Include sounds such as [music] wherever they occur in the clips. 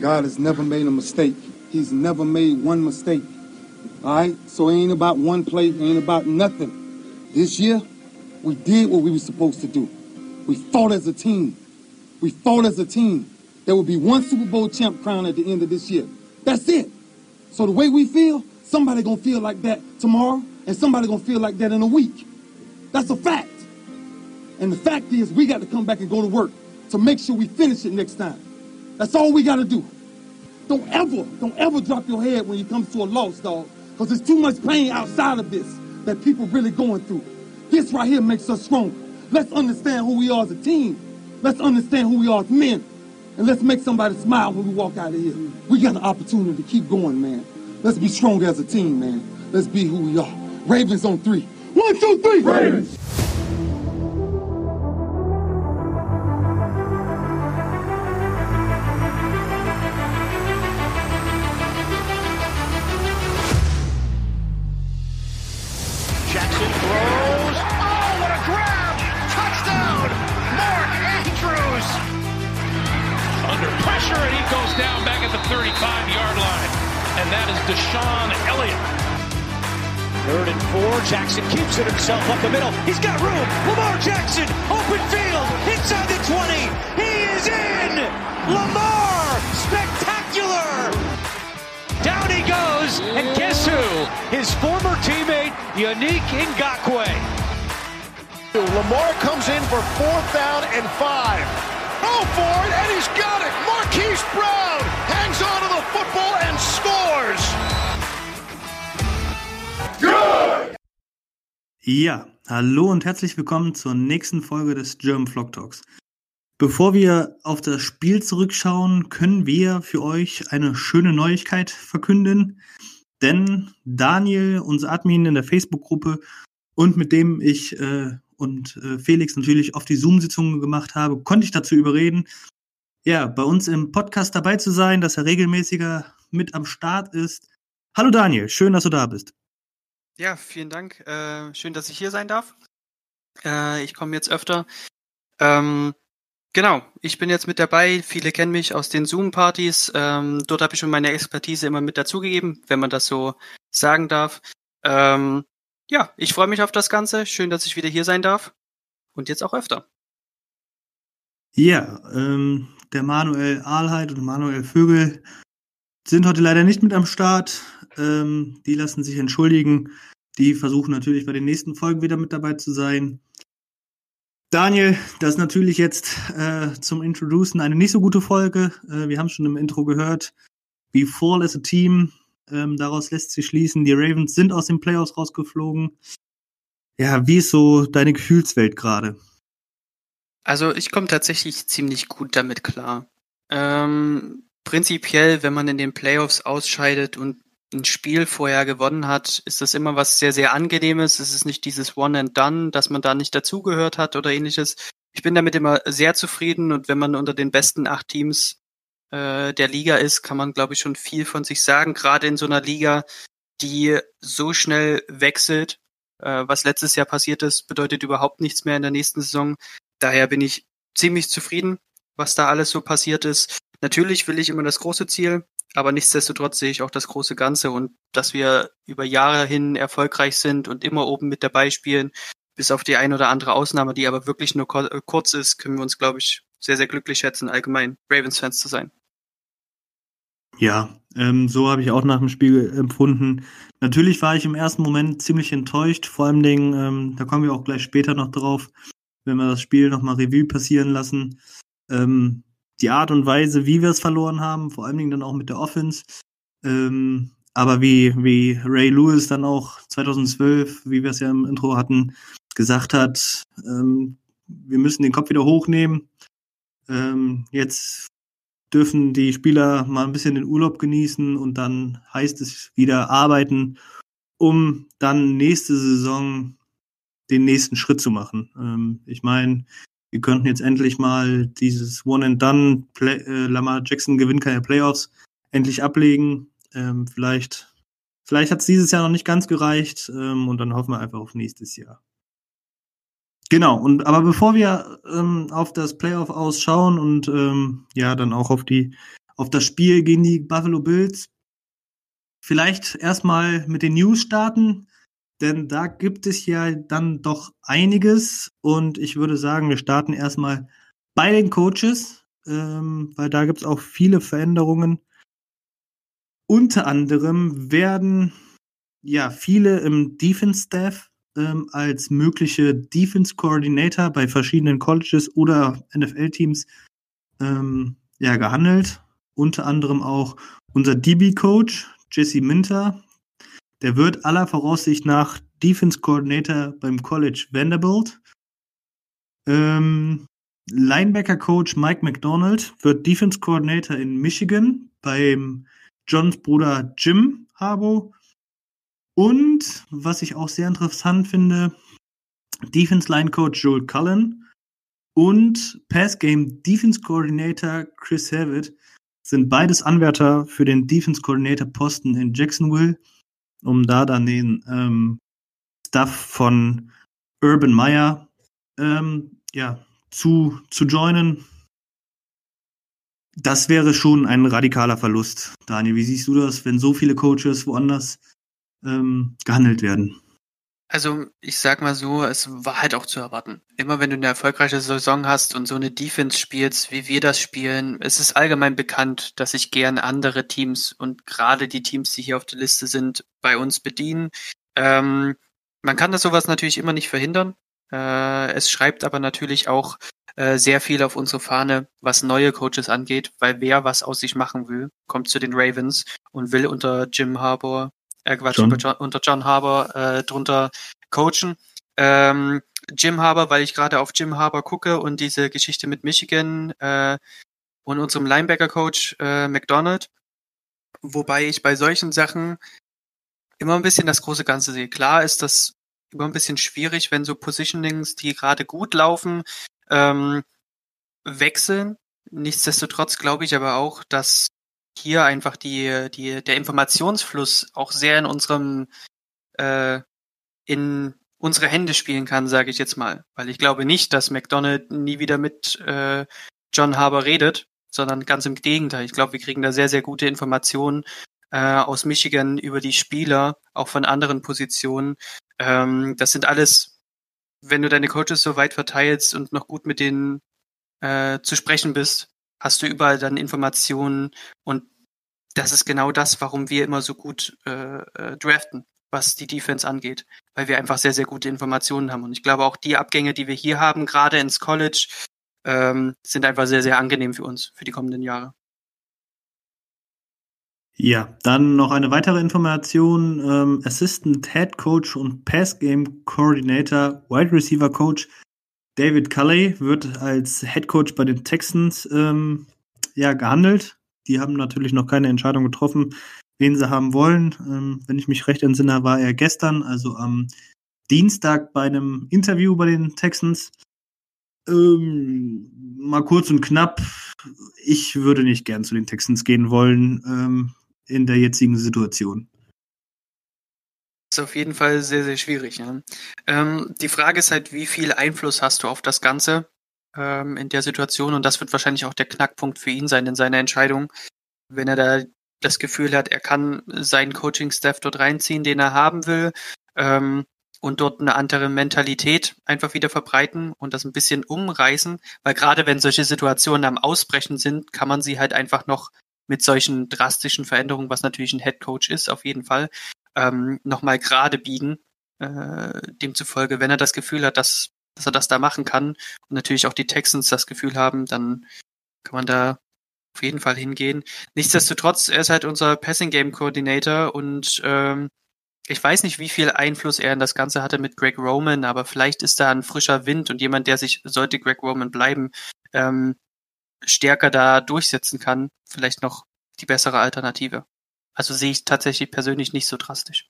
God has never made a mistake. He's never made one mistake. All right? So it ain't about one play, it ain't about nothing. This year, we did what we were supposed to do. We fought as a team. We fought as a team. There will be one Super Bowl champ crown at the end of this year. That's it. So the way we feel, somebody gonna feel like that tomorrow, and somebody gonna feel like that in a week. That's a fact. And the fact is, we got to come back and go to work to make sure we finish it next time. That's all we got to do. Don't ever, don't ever drop your head when it comes to a loss, dog. Because there's too much pain outside of this that people really going through. This right here makes us stronger. Let's understand who we are as a team. Let's understand who we are as men. And let's make somebody smile when we walk out of here. We got an opportunity to keep going, man. Let's be stronger as a team, man. Let's be who we are. Ravens on three. One, two, three. Ravens. Himself up the middle. He's got room. Lamar Jackson, open field, inside the 20. He is in! Lamar! Spectacular! Down he goes, and guess who? His former teammate, Yannick Ngakwe. Lamar comes in for fourth down and five. Oh, for it, and he's got it. Marquise Brown hangs on to the football and scores. Ja, hallo und herzlich willkommen zur nächsten Folge des German Vlog Talks. Bevor wir auf das Spiel zurückschauen, können wir für euch eine schöne Neuigkeit verkünden. Denn Daniel, unser Admin in der Facebook-Gruppe und mit dem ich äh, und äh, Felix natürlich auf die Zoom-Sitzungen gemacht habe, konnte ich dazu überreden, ja, bei uns im Podcast dabei zu sein, dass er regelmäßiger mit am Start ist. Hallo Daniel, schön, dass du da bist. Ja, vielen Dank. Äh, schön, dass ich hier sein darf. Äh, ich komme jetzt öfter. Ähm, genau, ich bin jetzt mit dabei. Viele kennen mich aus den Zoom-Partys. Ähm, dort habe ich schon meine Expertise immer mit dazugegeben, wenn man das so sagen darf. Ähm, ja, ich freue mich auf das Ganze. Schön, dass ich wieder hier sein darf. Und jetzt auch öfter. Ja, ähm, der Manuel Ahlheit und Manuel Vögel sind heute leider nicht mit am Start. Ähm, die lassen sich entschuldigen. Die versuchen natürlich bei den nächsten Folgen wieder mit dabei zu sein. Daniel, das ist natürlich jetzt äh, zum Introducen eine nicht so gute Folge. Äh, wir haben schon im Intro gehört. We fall as a team. Ähm, daraus lässt sich schließen, die Ravens sind aus den Playoffs rausgeflogen. Ja, wie ist so deine Gefühlswelt gerade? Also ich komme tatsächlich ziemlich gut damit klar. Ähm, prinzipiell, wenn man in den Playoffs ausscheidet und ein Spiel vorher gewonnen hat, ist das immer was sehr, sehr angenehmes. Es ist nicht dieses One and Done, dass man da nicht dazugehört hat oder ähnliches. Ich bin damit immer sehr zufrieden und wenn man unter den besten acht Teams äh, der Liga ist, kann man, glaube ich, schon viel von sich sagen. Gerade in so einer Liga, die so schnell wechselt. Äh, was letztes Jahr passiert ist, bedeutet überhaupt nichts mehr in der nächsten Saison. Daher bin ich ziemlich zufrieden, was da alles so passiert ist. Natürlich will ich immer das große Ziel, aber nichtsdestotrotz sehe ich auch das große Ganze und dass wir über Jahre hin erfolgreich sind und immer oben mit dabei spielen, bis auf die ein oder andere Ausnahme, die aber wirklich nur kurz ist, können wir uns, glaube ich, sehr, sehr glücklich schätzen, allgemein Ravens-Fans zu sein. Ja, ähm, so habe ich auch nach dem Spiel empfunden. Natürlich war ich im ersten Moment ziemlich enttäuscht, vor allem Dingen, ähm, da kommen wir auch gleich später noch drauf, wenn wir das Spiel nochmal Revue passieren lassen. Ähm, die Art und Weise, wie wir es verloren haben, vor allen Dingen dann auch mit der Offense. Ähm, aber wie, wie Ray Lewis dann auch 2012, wie wir es ja im Intro hatten, gesagt hat, ähm, wir müssen den Kopf wieder hochnehmen. Ähm, jetzt dürfen die Spieler mal ein bisschen den Urlaub genießen und dann heißt es wieder arbeiten, um dann nächste Saison den nächsten Schritt zu machen. Ähm, ich meine, wir könnten jetzt endlich mal dieses One and Done, Play, äh, Lamar Jackson gewinnt keine Playoffs, endlich ablegen. Ähm, vielleicht vielleicht hat es dieses Jahr noch nicht ganz gereicht ähm, und dann hoffen wir einfach auf nächstes Jahr. Genau, und aber bevor wir ähm, auf das Playoff ausschauen und ähm, ja, dann auch auf die auf das Spiel gegen die Buffalo Bills. Vielleicht erstmal mit den News starten, denn da gibt es ja dann doch einiges und ich würde sagen, wir starten erstmal bei den Coaches, ähm, weil da gibt es auch viele Veränderungen. Unter anderem werden ja viele im Defense-Staff ähm, als mögliche Defense-Coordinator bei verschiedenen Colleges oder NFL-Teams ähm, ja, gehandelt. Unter anderem auch unser DB-Coach, Jesse Minter. Der wird aller Voraussicht nach Defense Coordinator beim College Vanderbilt. Ähm, Linebacker-Coach Mike McDonald wird Defense Coordinator in Michigan beim Johns Bruder Jim Harbo. Und was ich auch sehr interessant finde, Defense Line Coach Joel Cullen und Pass Game Defense Coordinator Chris Havitt sind beides Anwärter für den Defense Coordinator Posten in Jacksonville, um da dann den ähm, Staff von Urban Meyer ähm, ja, zu, zu joinen. Das wäre schon ein radikaler Verlust. Daniel, wie siehst du das, wenn so viele Coaches woanders ähm, gehandelt werden? Also ich sag mal so, es war halt auch zu erwarten. Immer wenn du eine erfolgreiche Saison hast und so eine Defense spielst, wie wir das spielen, es ist allgemein bekannt, dass sich gern andere Teams und gerade die Teams, die hier auf der Liste sind, bei uns bedienen. Ähm, man kann das sowas natürlich immer nicht verhindern. Äh, es schreibt aber natürlich auch äh, sehr viel auf unsere Fahne, was neue Coaches angeht, weil wer was aus sich machen will, kommt zu den Ravens und will unter Jim Harbour, äh Quatsch, John. John, unter John Harbour äh, drunter coachen. Ähm, Jim Harbour, weil ich gerade auf Jim Harbour gucke und diese Geschichte mit Michigan äh, und unserem Linebacker-Coach äh, McDonald. Wobei ich bei solchen Sachen immer ein bisschen das große Ganze sehe. Klar ist das immer ein bisschen schwierig, wenn so Positionings, die gerade gut laufen, ähm, wechseln. Nichtsdestotrotz glaube ich aber auch, dass hier einfach die, die, der Informationsfluss auch sehr in unserem, äh, in unsere Hände spielen kann, sage ich jetzt mal. Weil ich glaube nicht, dass McDonald nie wieder mit äh, John Harbour redet, sondern ganz im Gegenteil. Ich glaube, wir kriegen da sehr, sehr gute Informationen äh, aus Michigan über die Spieler, auch von anderen Positionen. Ähm, das sind alles, wenn du deine Coaches so weit verteilst und noch gut mit denen äh, zu sprechen bist, hast du überall dann Informationen und das ist genau das, warum wir immer so gut äh, äh, draften, was die Defense angeht, weil wir einfach sehr, sehr gute Informationen haben. Und ich glaube auch die Abgänge, die wir hier haben, gerade ins College, ähm, sind einfach sehr, sehr angenehm für uns für die kommenden Jahre. Ja, dann noch eine weitere Information. Ähm, Assistant Head Coach und Pass Game Coordinator, Wide Receiver Coach David Culley wird als Head Coach bei den Texans ähm, ja, gehandelt. Die haben natürlich noch keine Entscheidung getroffen, wen sie haben wollen. Ähm, wenn ich mich recht entsinne, war er gestern, also am Dienstag bei einem Interview bei den Texans. Ähm, mal kurz und knapp. Ich würde nicht gern zu den Texans gehen wollen. Ähm, in der jetzigen Situation? Ist auf jeden Fall sehr, sehr schwierig. Ja. Ähm, die Frage ist halt, wie viel Einfluss hast du auf das Ganze ähm, in der Situation? Und das wird wahrscheinlich auch der Knackpunkt für ihn sein in seiner Entscheidung. Wenn er da das Gefühl hat, er kann seinen Coaching-Staff dort reinziehen, den er haben will, ähm, und dort eine andere Mentalität einfach wieder verbreiten und das ein bisschen umreißen, weil gerade wenn solche Situationen am Ausbrechen sind, kann man sie halt einfach noch mit solchen drastischen Veränderungen, was natürlich ein Head Coach ist, auf jeden Fall, ähm, nochmal gerade biegen. Äh, demzufolge, wenn er das Gefühl hat, dass, dass er das da machen kann und natürlich auch die Texans das Gefühl haben, dann kann man da auf jeden Fall hingehen. Nichtsdestotrotz, er ist halt unser Passing Game Coordinator und ähm, ich weiß nicht, wie viel Einfluss er in das Ganze hatte mit Greg Roman, aber vielleicht ist da ein frischer Wind und jemand, der sich, sollte Greg Roman bleiben, ähm, stärker da durchsetzen kann, vielleicht noch die bessere Alternative. Also sehe ich tatsächlich persönlich nicht so drastisch.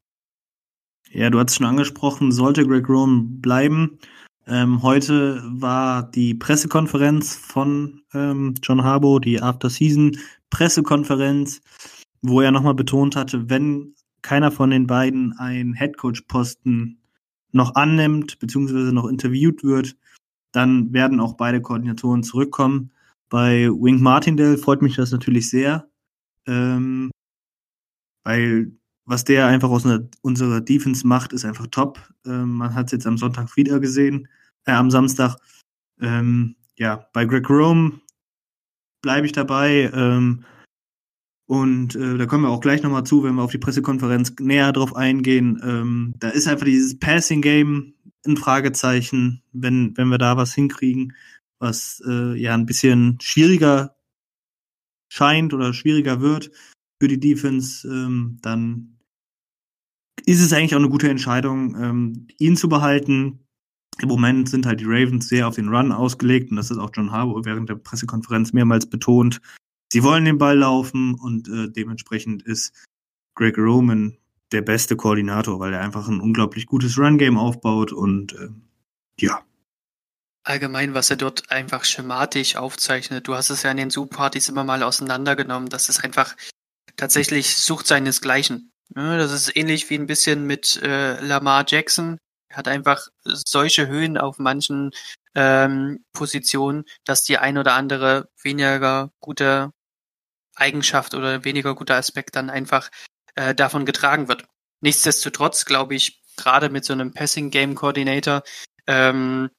Ja, du hast es schon angesprochen, sollte Greg Roman bleiben. Ähm, heute war die Pressekonferenz von ähm, John Harbaugh, die After-Season-Pressekonferenz, wo er nochmal betont hatte, wenn keiner von den beiden einen Headcoach-Posten noch annimmt, beziehungsweise noch interviewt wird, dann werden auch beide Koordinatoren zurückkommen. Bei Wink Martindale freut mich das natürlich sehr, ähm, weil was der einfach aus einer, unserer Defense macht, ist einfach top. Ähm, man hat es jetzt am Sonntag wieder gesehen, äh, am Samstag. Ähm, ja, bei Greg Rome bleibe ich dabei. Ähm, und äh, da kommen wir auch gleich nochmal zu, wenn wir auf die Pressekonferenz näher drauf eingehen. Ähm, da ist einfach dieses Passing-Game ein Fragezeichen, wenn, wenn wir da was hinkriegen, was äh, ja ein bisschen schwieriger scheint oder schwieriger wird für die Defense, ähm, dann ist es eigentlich auch eine gute Entscheidung, ähm, ihn zu behalten. Im Moment sind halt die Ravens sehr auf den Run ausgelegt und das ist auch John Harbaugh während der Pressekonferenz mehrmals betont. Sie wollen den Ball laufen und äh, dementsprechend ist Greg Roman der beste Koordinator, weil er einfach ein unglaublich gutes Run-Game aufbaut und äh, ja. Allgemein, was er dort einfach schematisch aufzeichnet. Du hast es ja in den Zoom-Partys immer mal auseinandergenommen. Das ist einfach tatsächlich sucht seinesgleichen. Das ist ähnlich wie ein bisschen mit äh, Lamar Jackson. Er hat einfach solche Höhen auf manchen ähm, Positionen, dass die ein oder andere weniger gute Eigenschaft oder weniger guter Aspekt dann einfach äh, davon getragen wird. Nichtsdestotrotz glaube ich, gerade mit so einem Passing Game Coordinator ähm,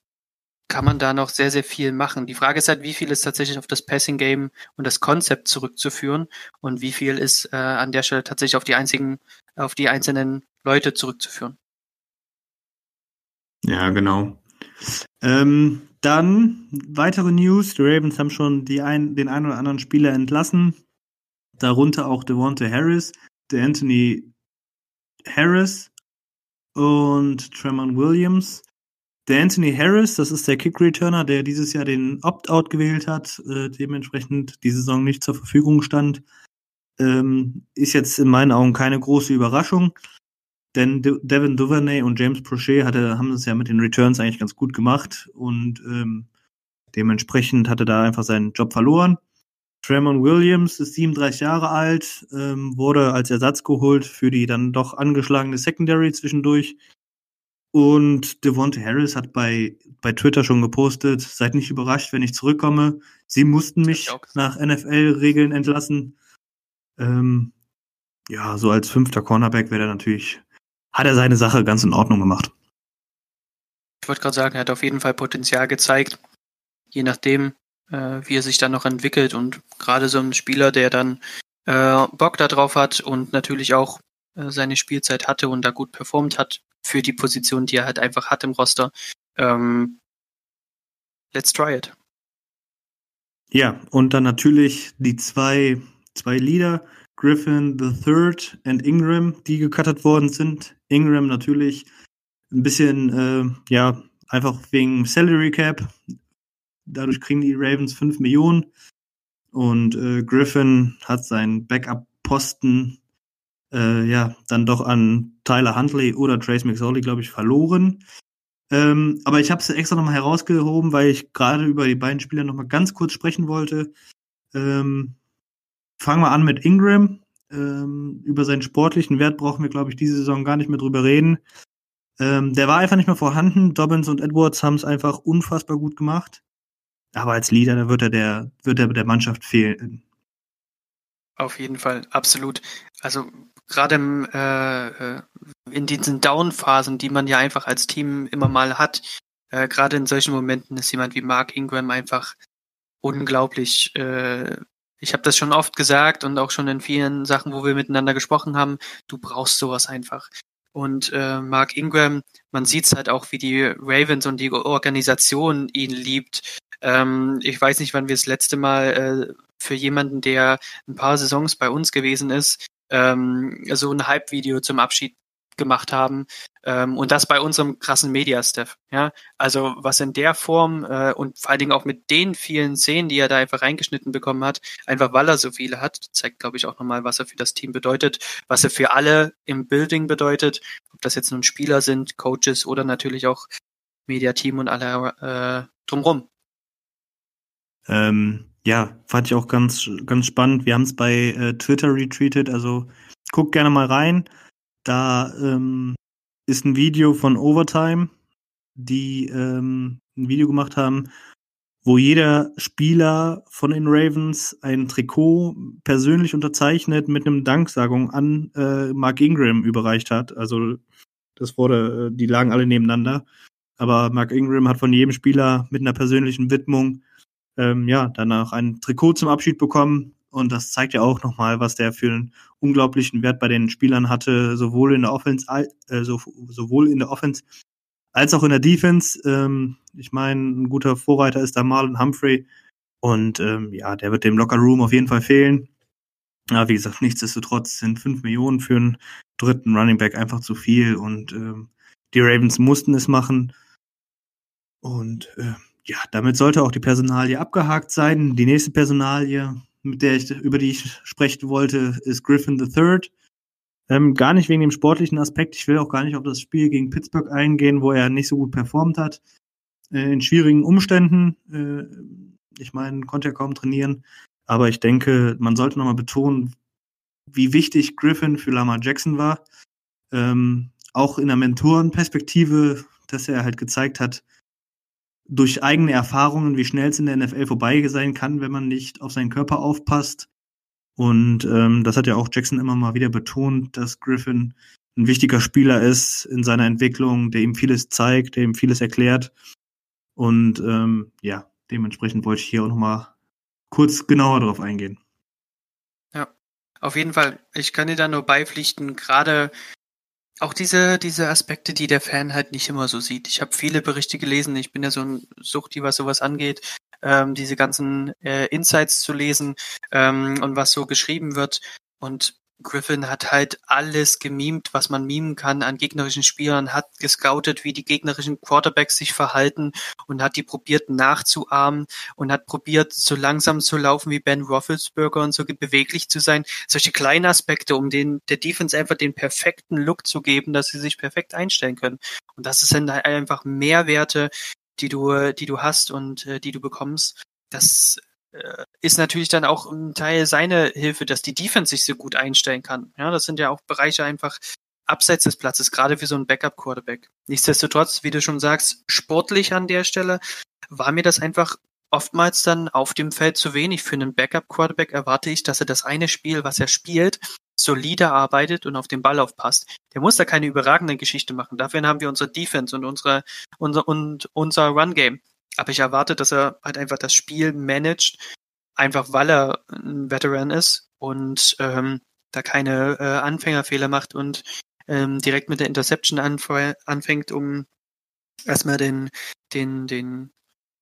kann man da noch sehr, sehr viel machen. Die Frage ist halt, wie viel ist tatsächlich auf das Passing Game und das Konzept zurückzuführen und wie viel ist äh, an der Stelle tatsächlich auf die einzigen, auf die einzelnen Leute zurückzuführen. Ja, genau. Ähm, dann weitere News. Die Ravens haben schon ein, den einen oder anderen Spieler entlassen. Darunter auch Devonta Harris, der Anthony Harris und Tremont Williams. Der Anthony Harris, das ist der Kick-Returner, der dieses Jahr den Opt-out gewählt hat, äh, dementsprechend die Saison nicht zur Verfügung stand. Ähm, ist jetzt in meinen Augen keine große Überraschung, denn De Devin Duvernay und James Prochet hatte, haben es ja mit den Returns eigentlich ganz gut gemacht und ähm, dementsprechend hatte da einfach seinen Job verloren. Tremon Williams ist 37 Jahre alt, ähm, wurde als Ersatz geholt für die dann doch angeschlagene Secondary zwischendurch. Und Devonta Harris hat bei, bei Twitter schon gepostet, seid nicht überrascht, wenn ich zurückkomme. Sie mussten mich nach NFL-Regeln entlassen. Ähm, ja, so als fünfter Cornerback wäre er natürlich, hat er seine Sache ganz in Ordnung gemacht. Ich wollte gerade sagen, er hat auf jeden Fall Potenzial gezeigt. Je nachdem, äh, wie er sich dann noch entwickelt und gerade so ein Spieler, der dann äh, Bock darauf hat und natürlich auch äh, seine Spielzeit hatte und da gut performt hat für die Position, die er halt einfach hat im Roster. Ähm, let's try it. Ja, und dann natürlich die zwei, zwei Lieder, Griffin the Third und Ingram, die gecuttet worden sind. Ingram natürlich ein bisschen, äh, ja, einfach wegen Salary Cap, Dadurch kriegen die Ravens 5 Millionen. Und äh, Griffin hat seinen Backup-Posten äh, ja dann doch an Tyler Huntley oder Trace McSorley, glaube ich, verloren. Ähm, aber ich habe es extra nochmal herausgehoben, weil ich gerade über die beiden Spieler nochmal ganz kurz sprechen wollte. Ähm, fangen wir an mit Ingram. Ähm, über seinen sportlichen Wert brauchen wir, glaube ich, diese Saison gar nicht mehr drüber reden. Ähm, der war einfach nicht mehr vorhanden. Dobbins und Edwards haben es einfach unfassbar gut gemacht. Aber als Leader, da wird er der, wird er der Mannschaft fehlen. Auf jeden Fall, absolut. Also gerade im, äh, äh, in diesen Down-Phasen, die man ja einfach als Team immer mal hat, äh, gerade in solchen Momenten ist jemand wie Mark Ingram einfach unglaublich. Äh, ich habe das schon oft gesagt und auch schon in vielen Sachen, wo wir miteinander gesprochen haben, du brauchst sowas einfach. Und äh, Mark Ingram, man sieht's halt auch, wie die Ravens und die Organisation ihn liebt. Ähm, ich weiß nicht, wann wir das letzte Mal äh, für jemanden, der ein paar Saisons bei uns gewesen ist, ähm, so ein Hype-Video zum Abschied gemacht haben ähm, und das bei unserem krassen Media-Staff. Ja, also was in der Form äh, und vor allen Dingen auch mit den vielen Szenen, die er da einfach reingeschnitten bekommen hat, einfach weil er so viele hat, zeigt glaube ich auch nochmal, was er für das Team bedeutet, was er für alle im Building bedeutet, ob das jetzt nun Spieler sind, Coaches oder natürlich auch Media-Team und alle äh, drumrum. Ähm, ja, fand ich auch ganz, ganz spannend. Wir haben es bei äh, Twitter retweetet, also guckt gerne mal rein. Da ähm, ist ein Video von Overtime, die ähm, ein Video gemacht haben wo jeder Spieler von den Ravens ein Trikot persönlich unterzeichnet mit einem Danksagung an äh, Mark Ingram überreicht hat. Also das wurde, äh, die lagen alle nebeneinander. Aber Mark Ingram hat von jedem Spieler mit einer persönlichen Widmung ähm, ja danach ein Trikot zum Abschied bekommen. Und das zeigt ja auch nochmal, was der für einen unglaublichen Wert bei den Spielern hatte, sowohl in der Offense, äh, so, sowohl in der Offense als auch in der Defense. Ähm, ich meine, ein guter Vorreiter ist da Marlon Humphrey. Und ähm, ja, der wird dem Locker Room auf jeden Fall fehlen. Ja, wie gesagt, nichtsdestotrotz sind fünf Millionen für einen dritten Running Back einfach zu viel und ähm, die Ravens mussten es machen. Und äh, ja, damit sollte auch die Personalie abgehakt sein. Die nächste Personalie, mit der ich, über die ich sprechen wollte, ist Griffin III. Ähm, gar nicht wegen dem sportlichen Aspekt. Ich will auch gar nicht auf das Spiel gegen Pittsburgh eingehen, wo er nicht so gut performt hat. Äh, in schwierigen Umständen. Äh, ich meine, konnte er kaum trainieren. Aber ich denke, man sollte nochmal betonen, wie wichtig Griffin für Lamar Jackson war. Ähm, auch in der Mentorenperspektive, dass er halt gezeigt hat, durch eigene Erfahrungen, wie schnell es in der NFL vorbei sein kann, wenn man nicht auf seinen Körper aufpasst. Und ähm, das hat ja auch Jackson immer mal wieder betont, dass Griffin ein wichtiger Spieler ist in seiner Entwicklung, der ihm vieles zeigt, der ihm vieles erklärt. Und ähm, ja, dementsprechend wollte ich hier auch nochmal kurz genauer drauf eingehen. Ja, auf jeden Fall. Ich kann dir da nur beipflichten, gerade auch diese, diese Aspekte, die der Fan halt nicht immer so sieht. Ich habe viele Berichte gelesen, ich bin ja so ein Suchti, was sowas angeht, ähm, diese ganzen äh, Insights zu lesen ähm, und was so geschrieben wird. Und Griffin hat halt alles gemimt, was man mimen kann an gegnerischen Spielern, hat gescoutet, wie die gegnerischen Quarterbacks sich verhalten und hat die probiert nachzuahmen und hat probiert, so langsam zu laufen wie Ben Roethlisberger und so beweglich zu sein. Solche kleinen Aspekte, um den, der Defense einfach den perfekten Look zu geben, dass sie sich perfekt einstellen können. Und das sind halt einfach Mehrwerte, die du, die du hast und äh, die du bekommst. Das ist natürlich dann auch ein Teil seiner Hilfe, dass die Defense sich so gut einstellen kann. Ja, das sind ja auch Bereiche einfach abseits des Platzes, gerade für so einen Backup-Quarterback. Nichtsdestotrotz, wie du schon sagst, sportlich an der Stelle war mir das einfach oftmals dann auf dem Feld zu wenig. Für einen Backup-Quarterback erwarte ich, dass er das eine Spiel, was er spielt, solide arbeitet und auf den Ball aufpasst. Der muss da keine überragende Geschichte machen. Dafür haben wir unsere Defense und unsere, unser, und unser Run-Game. Aber ich erwarte, dass er halt einfach das Spiel managt, einfach weil er ein Veteran ist und ähm, da keine äh, Anfängerfehler macht und ähm, direkt mit der Interception anfängt, um erstmal den, den, den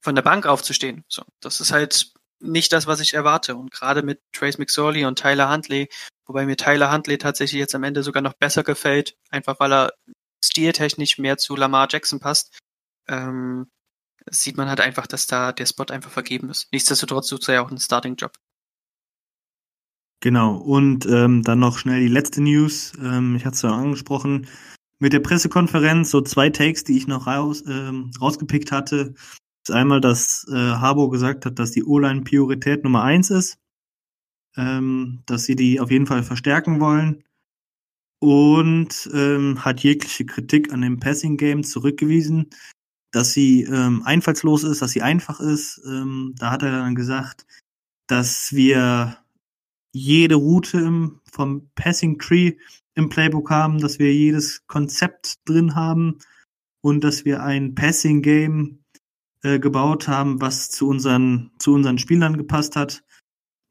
von der Bank aufzustehen. So, das ist halt nicht das, was ich erwarte. Und gerade mit Trace McSorley und Tyler Huntley, wobei mir Tyler Huntley tatsächlich jetzt am Ende sogar noch besser gefällt, einfach weil er stiltechnisch mehr zu Lamar Jackson passt, ähm, sieht man halt einfach, dass da der Spot einfach vergeben ist. Nichtsdestotrotz sucht er ja auch einen Starting-Job. Genau, und ähm, dann noch schnell die letzte News. Ähm, ich hatte es ja angesprochen. Mit der Pressekonferenz so zwei Takes, die ich noch raus, ähm, rausgepickt hatte. Ist einmal, dass äh, Harbo gesagt hat, dass die O-Line Priorität Nummer eins ist. Ähm, dass sie die auf jeden Fall verstärken wollen. Und ähm, hat jegliche Kritik an dem Passing Game zurückgewiesen dass sie ähm, einfallslos ist, dass sie einfach ist. Ähm, da hat er dann gesagt, dass wir jede Route im, vom Passing Tree im Playbook haben, dass wir jedes Konzept drin haben und dass wir ein Passing Game äh, gebaut haben, was zu unseren, zu unseren Spielern gepasst hat.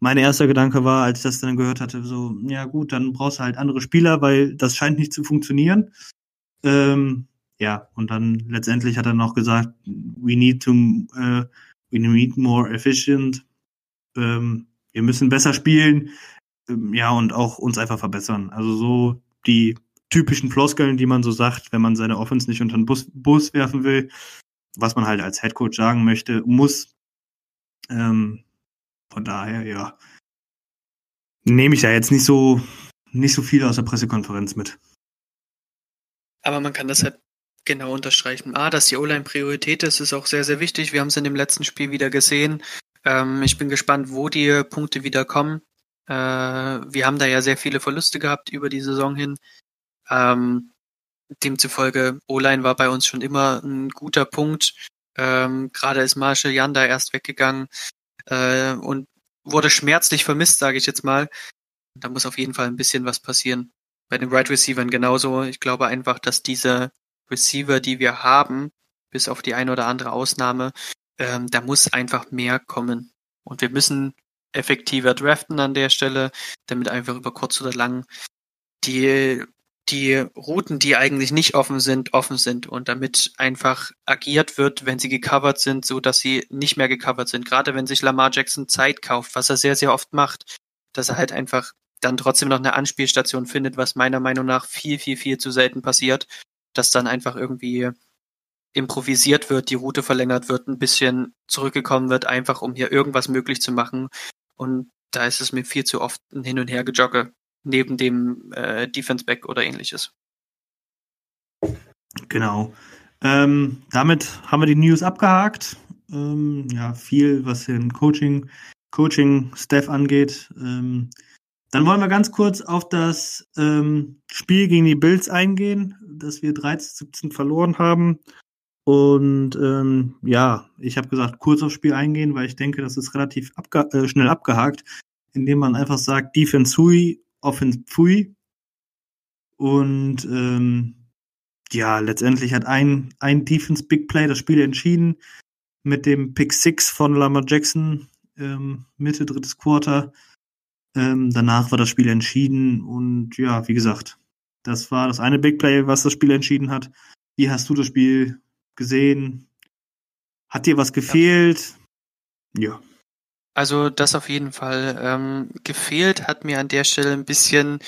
Mein erster Gedanke war, als ich das dann gehört hatte, so, ja gut, dann brauchst du halt andere Spieler, weil das scheint nicht zu funktionieren. Ähm, ja, und dann letztendlich hat er noch gesagt, we need to, uh, we need more efficient. Ähm, wir müssen besser spielen. Ähm, ja, und auch uns einfach verbessern. Also so die typischen Floskeln, die man so sagt, wenn man seine Offense nicht unter den Bus, Bus werfen will, was man halt als Headcoach sagen möchte, muss. Ähm, von daher, ja, nehme ich da jetzt nicht so, nicht so viel aus der Pressekonferenz mit. Aber man kann das halt genau unterstreichen. A, dass die O-Line Priorität ist, ist auch sehr, sehr wichtig. Wir haben es in dem letzten Spiel wieder gesehen. Ähm, ich bin gespannt, wo die Punkte wieder kommen. Äh, wir haben da ja sehr viele Verluste gehabt über die Saison hin. Ähm, demzufolge, O-Line war bei uns schon immer ein guter Punkt. Ähm, Gerade ist Marshall Yanda erst weggegangen äh, und wurde schmerzlich vermisst, sage ich jetzt mal. Da muss auf jeden Fall ein bisschen was passieren. Bei den Right Receivern genauso. Ich glaube einfach, dass diese Receiver, die wir haben, bis auf die eine oder andere Ausnahme, ähm, da muss einfach mehr kommen. Und wir müssen effektiver draften an der Stelle, damit einfach über kurz oder lang die die Routen, die eigentlich nicht offen sind, offen sind und damit einfach agiert wird, wenn sie gecovert sind, so dass sie nicht mehr gecovert sind. Gerade wenn sich Lamar Jackson Zeit kauft, was er sehr, sehr oft macht, dass er halt einfach dann trotzdem noch eine Anspielstation findet, was meiner Meinung nach viel, viel, viel zu selten passiert, dass dann einfach irgendwie improvisiert wird, die Route verlängert wird, ein bisschen zurückgekommen wird, einfach um hier irgendwas möglich zu machen. Und da ist es mir viel zu oft ein Hin- und Hergejogge neben dem äh, Defense Back oder ähnliches. Genau. Ähm, damit haben wir die News abgehakt. Ähm, ja, viel, was den Coaching, Coaching-Staff angeht. Ähm, dann wollen wir ganz kurz auf das ähm, Spiel gegen die Bills eingehen, das wir 13-17 verloren haben. Und ähm, ja, ich habe gesagt, kurz aufs Spiel eingehen, weil ich denke, das ist relativ abge äh, schnell abgehakt, indem man einfach sagt, Defense hui, Offense pfui. Und ähm, ja, letztendlich hat ein, ein Defense Big Play das Spiel entschieden mit dem Pick 6 von Lamar Jackson ähm, Mitte drittes Quarter. Ähm, danach war das Spiel entschieden und ja, wie gesagt, das war das eine Big Play, was das Spiel entschieden hat. Wie hast du das Spiel gesehen? Hat dir was gefehlt? Ja. ja. Also das auf jeden Fall. Ähm, gefehlt hat mir an der Stelle ein bisschen,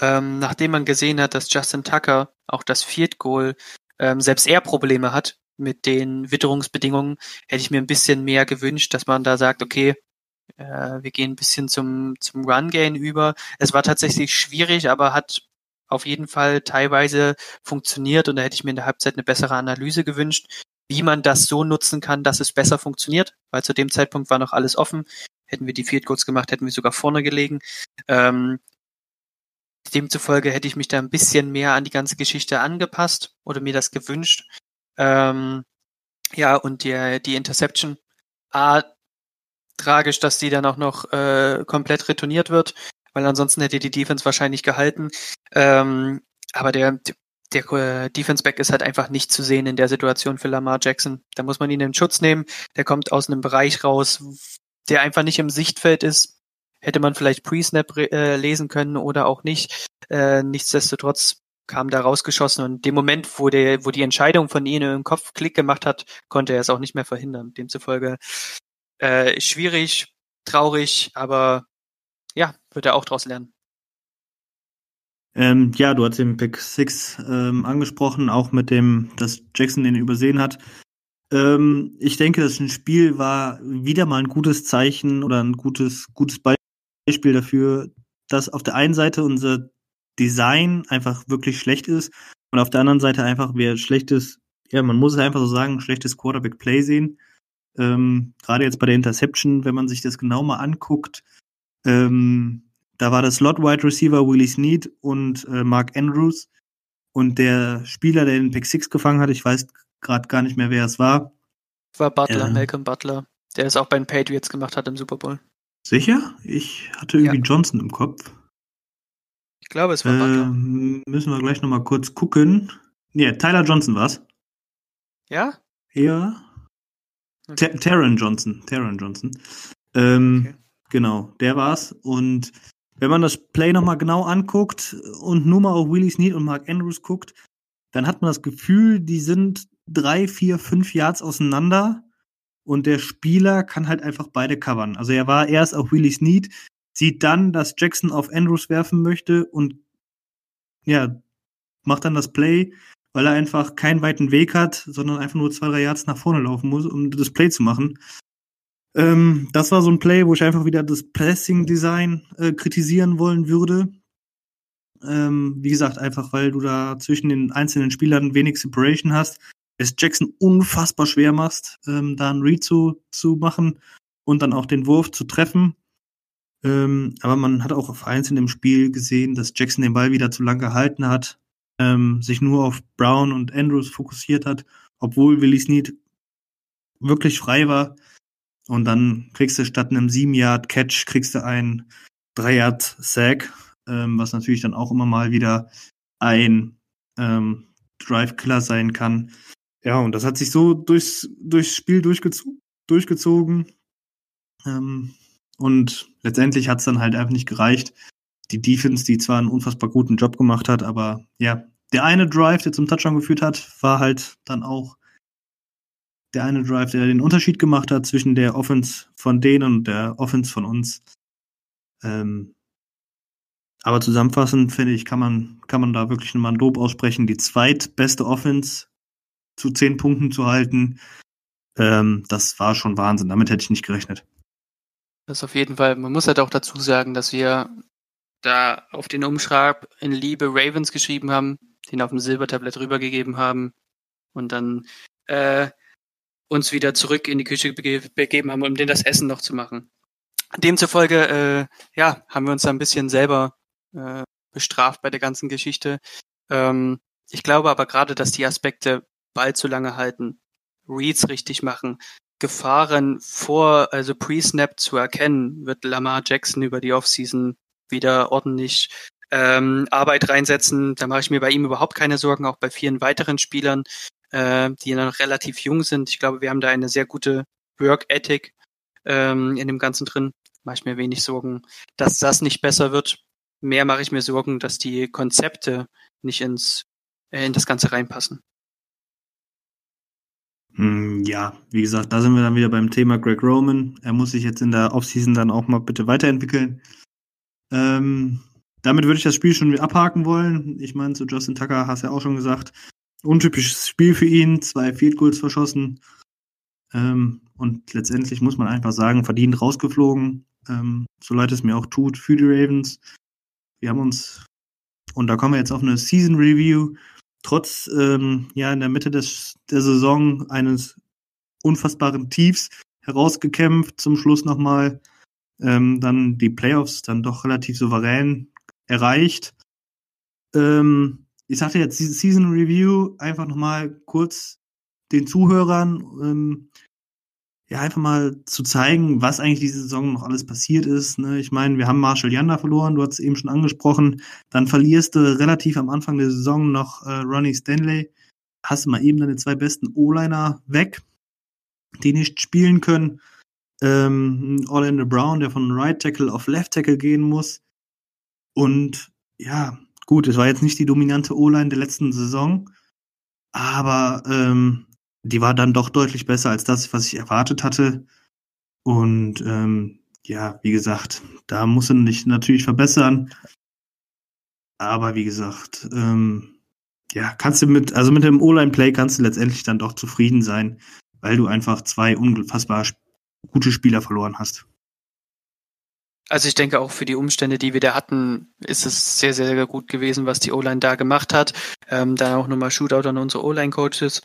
ähm, nachdem man gesehen hat, dass Justin Tucker auch das Field Goal, ähm, selbst er Probleme hat mit den Witterungsbedingungen, hätte ich mir ein bisschen mehr gewünscht, dass man da sagt, okay, äh, wir gehen ein bisschen zum, zum Run-Gain über. Es war tatsächlich schwierig, aber hat auf jeden Fall teilweise funktioniert und da hätte ich mir in der Halbzeit eine bessere Analyse gewünscht wie man das so nutzen kann, dass es besser funktioniert, weil zu dem Zeitpunkt war noch alles offen. Hätten wir die Field Goals gemacht, hätten wir sogar vorne gelegen. Ähm, demzufolge hätte ich mich da ein bisschen mehr an die ganze Geschichte angepasst oder mir das gewünscht. Ähm, ja, und die, die Interception, ah, tragisch, dass die dann auch noch äh, komplett retourniert wird, weil ansonsten hätte die Defense wahrscheinlich gehalten. Ähm, aber der, der äh, Defense Back ist halt einfach nicht zu sehen in der Situation für Lamar Jackson. Da muss man ihn in Schutz nehmen. Der kommt aus einem Bereich raus, der einfach nicht im Sichtfeld ist. Hätte man vielleicht Pre-Snap äh, lesen können oder auch nicht. Äh, nichtsdestotrotz kam da rausgeschossen und dem Moment, wo der, wo die Entscheidung von ihnen im Kopf Klick gemacht hat, konnte er es auch nicht mehr verhindern. Demzufolge äh, schwierig, traurig, aber ja, wird er auch daraus lernen. Ähm, ja, du hast den Pick 6 ähm, angesprochen, auch mit dem, dass Jackson den übersehen hat. Ähm, ich denke, das Spiel war wieder mal ein gutes Zeichen oder ein gutes, gutes Beispiel dafür, dass auf der einen Seite unser Design einfach wirklich schlecht ist und auf der anderen Seite einfach wir schlechtes, ja, man muss es einfach so sagen, schlechtes Quarterback-Play sehen. Ähm, Gerade jetzt bei der Interception, wenn man sich das genau mal anguckt, ähm, da war der Slot-Wide Receiver Willie Snead und äh, Mark Andrews. Und der Spieler, der den Pick 6 gefangen hat, ich weiß gerade gar nicht mehr, wer es war. War Butler, äh, Malcolm Butler, der es auch bei den Patriots gemacht hat im Super Bowl. Sicher? Ich hatte irgendwie ja. Johnson im Kopf. Ich glaube, es war äh, Butler. Müssen wir gleich nochmal kurz gucken. Nee, Tyler Johnson war's. Ja? Ja. Okay. Taron Johnson. Taron Johnson. Ähm, okay. Genau, der war's. Und wenn man das Play nochmal genau anguckt und nur mal auf Willie Snead und Mark Andrews guckt, dann hat man das Gefühl, die sind drei, vier, fünf Yards auseinander und der Spieler kann halt einfach beide covern. Also er war erst auf Willie Snead, sieht dann, dass Jackson auf Andrews werfen möchte und ja, macht dann das Play, weil er einfach keinen weiten Weg hat, sondern einfach nur zwei, drei Yards nach vorne laufen muss, um das Play zu machen. Ähm, das war so ein Play, wo ich einfach wieder das Pressing-Design äh, kritisieren wollen würde. Ähm, wie gesagt, einfach weil du da zwischen den einzelnen Spielern wenig Separation hast, es Jackson unfassbar schwer machst, ähm, da einen Read zu, zu machen und dann auch den Wurf zu treffen. Ähm, aber man hat auch auf einzelnen im Spiel gesehen, dass Jackson den Ball wieder zu lang gehalten hat, ähm, sich nur auf Brown und Andrews fokussiert hat, obwohl Willie Snead wirklich frei war. Und dann kriegst du statt einem 7-Yard-Catch, kriegst du einen 3-Yard-Sack, ähm, was natürlich dann auch immer mal wieder ein ähm, Drive-Killer sein kann. Ja, und das hat sich so durchs, durchs Spiel durchgezo durchgezogen. Ähm, und letztendlich hat es dann halt einfach nicht gereicht. Die Defense, die zwar einen unfassbar guten Job gemacht hat, aber ja, der eine Drive, der zum Touchdown geführt hat, war halt dann auch der eine Drive, der den Unterschied gemacht hat zwischen der Offense von denen und der Offense von uns. Ähm, aber zusammenfassend finde ich, kann man, kann man da wirklich nochmal ein Lob aussprechen, die zweitbeste Offense zu zehn Punkten zu halten. Ähm, das war schon Wahnsinn. Damit hätte ich nicht gerechnet. Das auf jeden Fall. Man muss halt auch dazu sagen, dass wir da auf den Umschlag in Liebe Ravens geschrieben haben, den auf dem Silbertablett rübergegeben haben und dann äh, uns wieder zurück in die Küche begeben haben, um denen das Essen noch zu machen. Demzufolge, äh, ja, haben wir uns da ein bisschen selber äh, bestraft bei der ganzen Geschichte. Ähm, ich glaube aber gerade, dass die Aspekte Ball zu lange halten, Reads richtig machen, Gefahren vor, also pre-Snap zu erkennen, wird Lamar Jackson über die Offseason wieder ordentlich ähm, Arbeit reinsetzen. Da mache ich mir bei ihm überhaupt keine Sorgen, auch bei vielen weiteren Spielern, äh, die noch relativ jung sind. Ich glaube, wir haben da eine sehr gute Work Ethic ähm, in dem Ganzen drin. Mache ich mir wenig Sorgen, dass das nicht besser wird. Mehr mache ich mir Sorgen, dass die Konzepte nicht ins äh, in das Ganze reinpassen. Hm, ja, wie gesagt, da sind wir dann wieder beim Thema Greg Roman. Er muss sich jetzt in der Offseason dann auch mal bitte weiterentwickeln. Ähm, damit würde ich das Spiel schon abhaken wollen. Ich meine, zu Justin Tucker hast du ja auch schon gesagt, untypisches Spiel für ihn, zwei Field Goals verschossen. Ähm, und letztendlich muss man einfach sagen, verdient rausgeflogen. Ähm, so leid es mir auch tut für die Ravens. Wir haben uns, und da kommen wir jetzt auf eine Season Review, trotz ähm, ja in der Mitte des, der Saison eines unfassbaren Tiefs herausgekämpft, zum Schluss nochmal ähm, dann die Playoffs dann doch relativ souverän erreicht. Ähm, ich sagte jetzt Season Review, einfach nochmal kurz den Zuhörern ähm, ja einfach mal zu zeigen, was eigentlich diese Saison noch alles passiert ist. Ne? Ich meine, wir haben Marshall Yanda verloren, du hast es eben schon angesprochen. Dann verlierst du relativ am Anfang der Saison noch äh, Ronnie Stanley. Hast du mal eben deine zwei besten O-Liner weg, die nicht spielen können. Ähm, Orlando Brown, der von Right Tackle auf Left Tackle gehen muss. Und ja, gut, es war jetzt nicht die dominante O-Line der letzten Saison, aber ähm, die war dann doch deutlich besser als das, was ich erwartet hatte. Und ähm, ja, wie gesagt, da muss er sich natürlich verbessern. Aber wie gesagt, ähm, ja, kannst du mit, also mit dem O-Line-Play kannst du letztendlich dann doch zufrieden sein, weil du einfach zwei unfassbar gute Spieler verloren hast. Also ich denke auch für die Umstände, die wir da hatten, ist es sehr, sehr, sehr gut gewesen, was die O-Line da gemacht hat. Ähm, dann auch nochmal Shootout an unsere O-Line-Coaches,